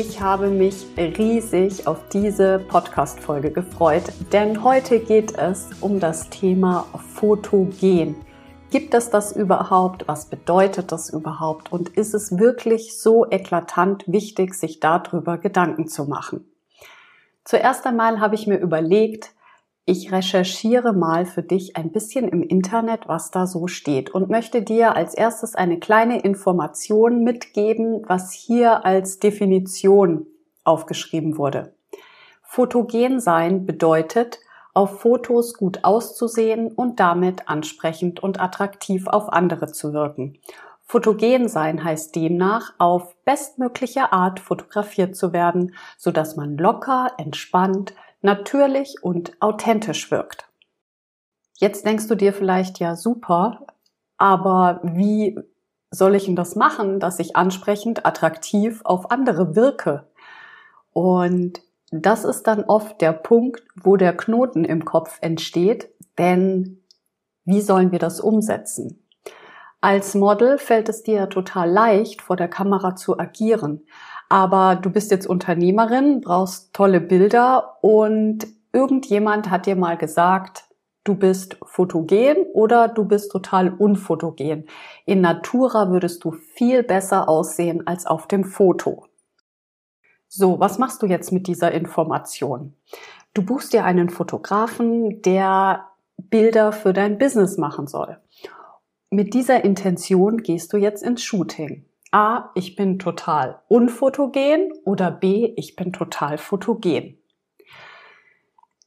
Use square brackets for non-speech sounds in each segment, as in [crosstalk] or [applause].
Ich habe mich riesig auf diese Podcast-Folge gefreut, denn heute geht es um das Thema Fotogen. Gibt es das überhaupt? Was bedeutet das überhaupt? Und ist es wirklich so eklatant wichtig, sich darüber Gedanken zu machen? Zuerst einmal habe ich mir überlegt, ich recherchiere mal für dich ein bisschen im Internet, was da so steht und möchte dir als erstes eine kleine Information mitgeben, was hier als Definition aufgeschrieben wurde. Fotogen sein bedeutet, auf Fotos gut auszusehen und damit ansprechend und attraktiv auf andere zu wirken. Fotogen sein heißt demnach, auf bestmögliche Art fotografiert zu werden, so dass man locker, entspannt, natürlich und authentisch wirkt. Jetzt denkst du dir vielleicht, ja super, aber wie soll ich denn das machen, dass ich ansprechend, attraktiv auf andere wirke? Und das ist dann oft der Punkt, wo der Knoten im Kopf entsteht, denn wie sollen wir das umsetzen? Als Model fällt es dir total leicht, vor der Kamera zu agieren. Aber du bist jetzt Unternehmerin, brauchst tolle Bilder und irgendjemand hat dir mal gesagt, du bist fotogen oder du bist total unfotogen. In Natura würdest du viel besser aussehen als auf dem Foto. So, was machst du jetzt mit dieser Information? Du buchst dir einen Fotografen, der Bilder für dein Business machen soll. Mit dieser Intention gehst du jetzt ins Shooting. A, ich bin total unfotogen oder B, ich bin total fotogen.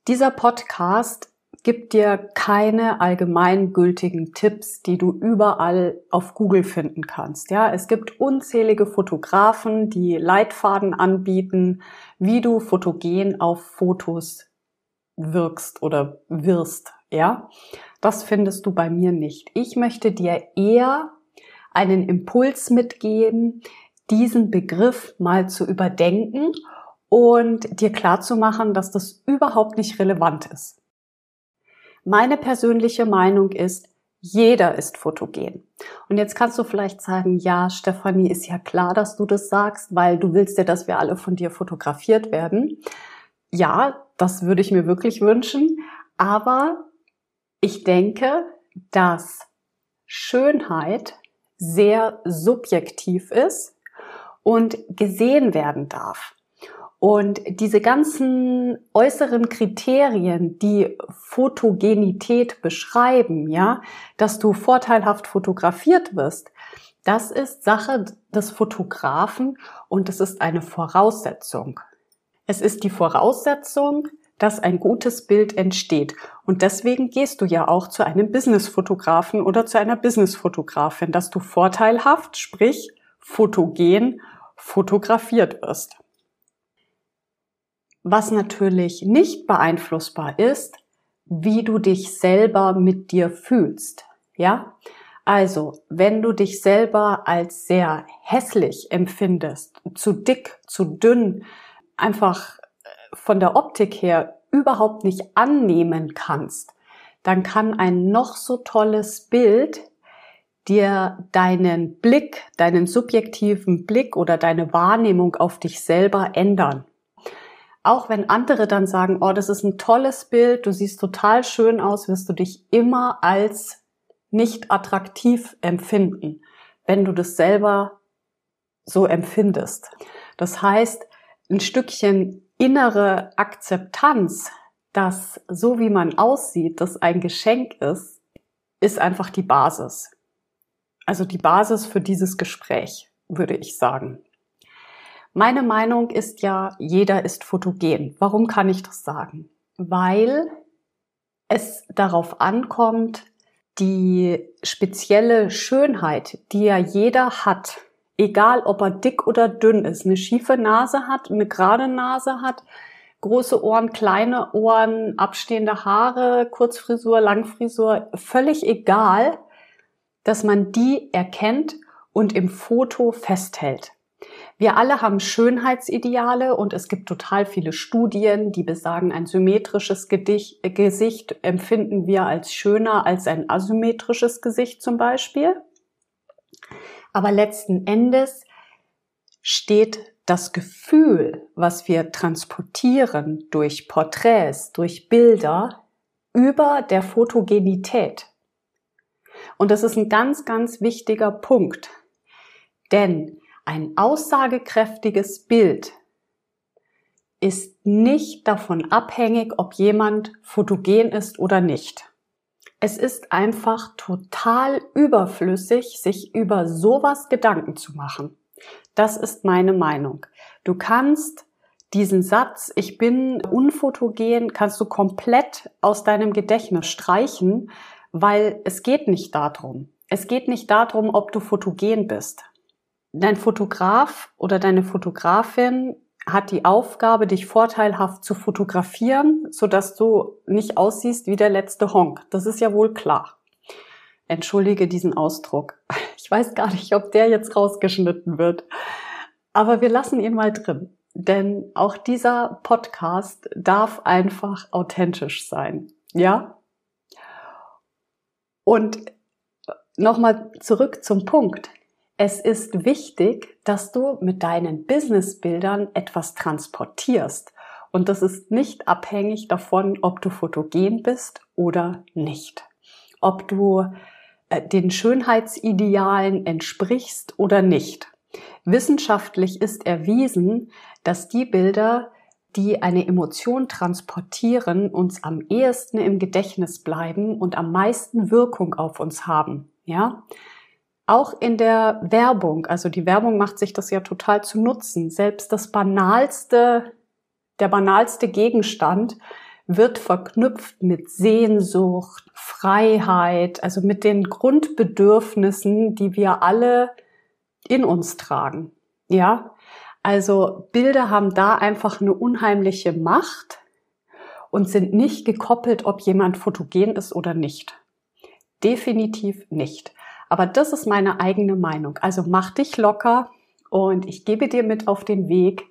Dieser Podcast gibt dir keine allgemeingültigen Tipps, die du überall auf Google finden kannst. Ja, es gibt unzählige Fotografen, die Leitfaden anbieten, wie du fotogen auf Fotos wirkst oder wirst. Ja, das findest du bei mir nicht. Ich möchte dir eher einen Impuls mitgeben, diesen Begriff mal zu überdenken und dir klar zu machen, dass das überhaupt nicht relevant ist. Meine persönliche Meinung ist, jeder ist fotogen. Und jetzt kannst du vielleicht sagen, ja, Stefanie, ist ja klar, dass du das sagst, weil du willst ja, dass wir alle von dir fotografiert werden. Ja, das würde ich mir wirklich wünschen. Aber ich denke, dass Schönheit sehr subjektiv ist und gesehen werden darf. Und diese ganzen äußeren Kriterien, die Fotogenität beschreiben, ja, dass du vorteilhaft fotografiert wirst, das ist Sache des Fotografen und es ist eine Voraussetzung. Es ist die Voraussetzung, dass ein gutes Bild entsteht. Und deswegen gehst du ja auch zu einem Businessfotografen oder zu einer Businessfotografin, dass du vorteilhaft, sprich fotogen, fotografiert wirst. Was natürlich nicht beeinflussbar ist, wie du dich selber mit dir fühlst. Ja? Also, wenn du dich selber als sehr hässlich empfindest, zu dick, zu dünn, einfach von der Optik her überhaupt nicht annehmen kannst, dann kann ein noch so tolles Bild dir deinen Blick, deinen subjektiven Blick oder deine Wahrnehmung auf dich selber ändern. Auch wenn andere dann sagen, oh, das ist ein tolles Bild, du siehst total schön aus, wirst du dich immer als nicht attraktiv empfinden, wenn du das selber so empfindest. Das heißt, ein Stückchen innere Akzeptanz, dass so wie man aussieht, das ein Geschenk ist, ist einfach die Basis. Also die Basis für dieses Gespräch, würde ich sagen. Meine Meinung ist ja, jeder ist fotogen. Warum kann ich das sagen? Weil es darauf ankommt, die spezielle Schönheit, die ja jeder hat, Egal, ob er dick oder dünn ist, eine schiefe Nase hat, eine gerade Nase hat, große Ohren, kleine Ohren, abstehende Haare, Kurzfrisur, Langfrisur, völlig egal, dass man die erkennt und im Foto festhält. Wir alle haben Schönheitsideale und es gibt total viele Studien, die besagen, ein symmetrisches Gesicht empfinden wir als schöner als ein asymmetrisches Gesicht zum Beispiel. Aber letzten Endes steht das Gefühl, was wir transportieren durch Porträts, durch Bilder, über der Fotogenität. Und das ist ein ganz, ganz wichtiger Punkt. Denn ein aussagekräftiges Bild ist nicht davon abhängig, ob jemand fotogen ist oder nicht. Es ist einfach total überflüssig, sich über sowas Gedanken zu machen. Das ist meine Meinung. Du kannst diesen Satz, ich bin unfotogen, kannst du komplett aus deinem Gedächtnis streichen, weil es geht nicht darum. Es geht nicht darum, ob du fotogen bist. Dein Fotograf oder deine Fotografin hat die Aufgabe, dich vorteilhaft zu fotografieren, sodass du nicht aussiehst wie der letzte Honk. Das ist ja wohl klar. Entschuldige diesen Ausdruck. [laughs] Ich weiß gar nicht, ob der jetzt rausgeschnitten wird. Aber wir lassen ihn mal drin. Denn auch dieser Podcast darf einfach authentisch sein. Ja? Und nochmal zurück zum Punkt. Es ist wichtig, dass du mit deinen Businessbildern etwas transportierst. Und das ist nicht abhängig davon, ob du fotogen bist oder nicht. Ob du äh, den Schönheitsidealen entsprichst oder nicht. Wissenschaftlich ist erwiesen, dass die Bilder, die eine Emotion transportieren, uns am ehesten im Gedächtnis bleiben und am meisten Wirkung auf uns haben. Ja? Auch in der Werbung, also die Werbung macht sich das ja total zu nutzen. Selbst das banalste, der banalste Gegenstand wird verknüpft mit Sehnsucht, Freiheit, also mit den Grundbedürfnissen, die wir alle in uns tragen. Ja, also Bilder haben da einfach eine unheimliche Macht und sind nicht gekoppelt, ob jemand fotogen ist oder nicht. Definitiv nicht. Aber das ist meine eigene Meinung. Also mach dich locker und ich gebe dir mit auf den Weg.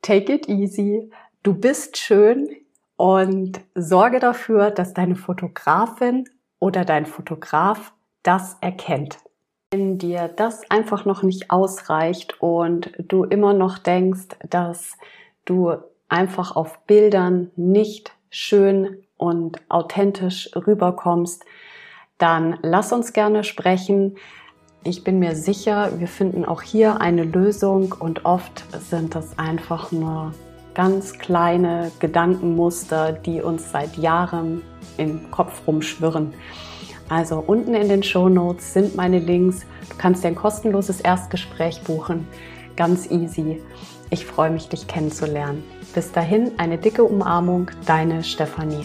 Take it easy. Du bist schön und sorge dafür, dass deine Fotografin oder dein Fotograf das erkennt. Wenn dir das einfach noch nicht ausreicht und du immer noch denkst, dass du einfach auf Bildern nicht schön und authentisch rüberkommst, dann lass uns gerne sprechen. Ich bin mir sicher, wir finden auch hier eine Lösung und oft sind das einfach nur ganz kleine Gedankenmuster, die uns seit Jahren im Kopf rumschwirren. Also unten in den Show Notes sind meine Links. Du kannst dir ein kostenloses Erstgespräch buchen. Ganz easy. Ich freue mich, dich kennenzulernen. Bis dahin eine dicke Umarmung, deine Stefanie.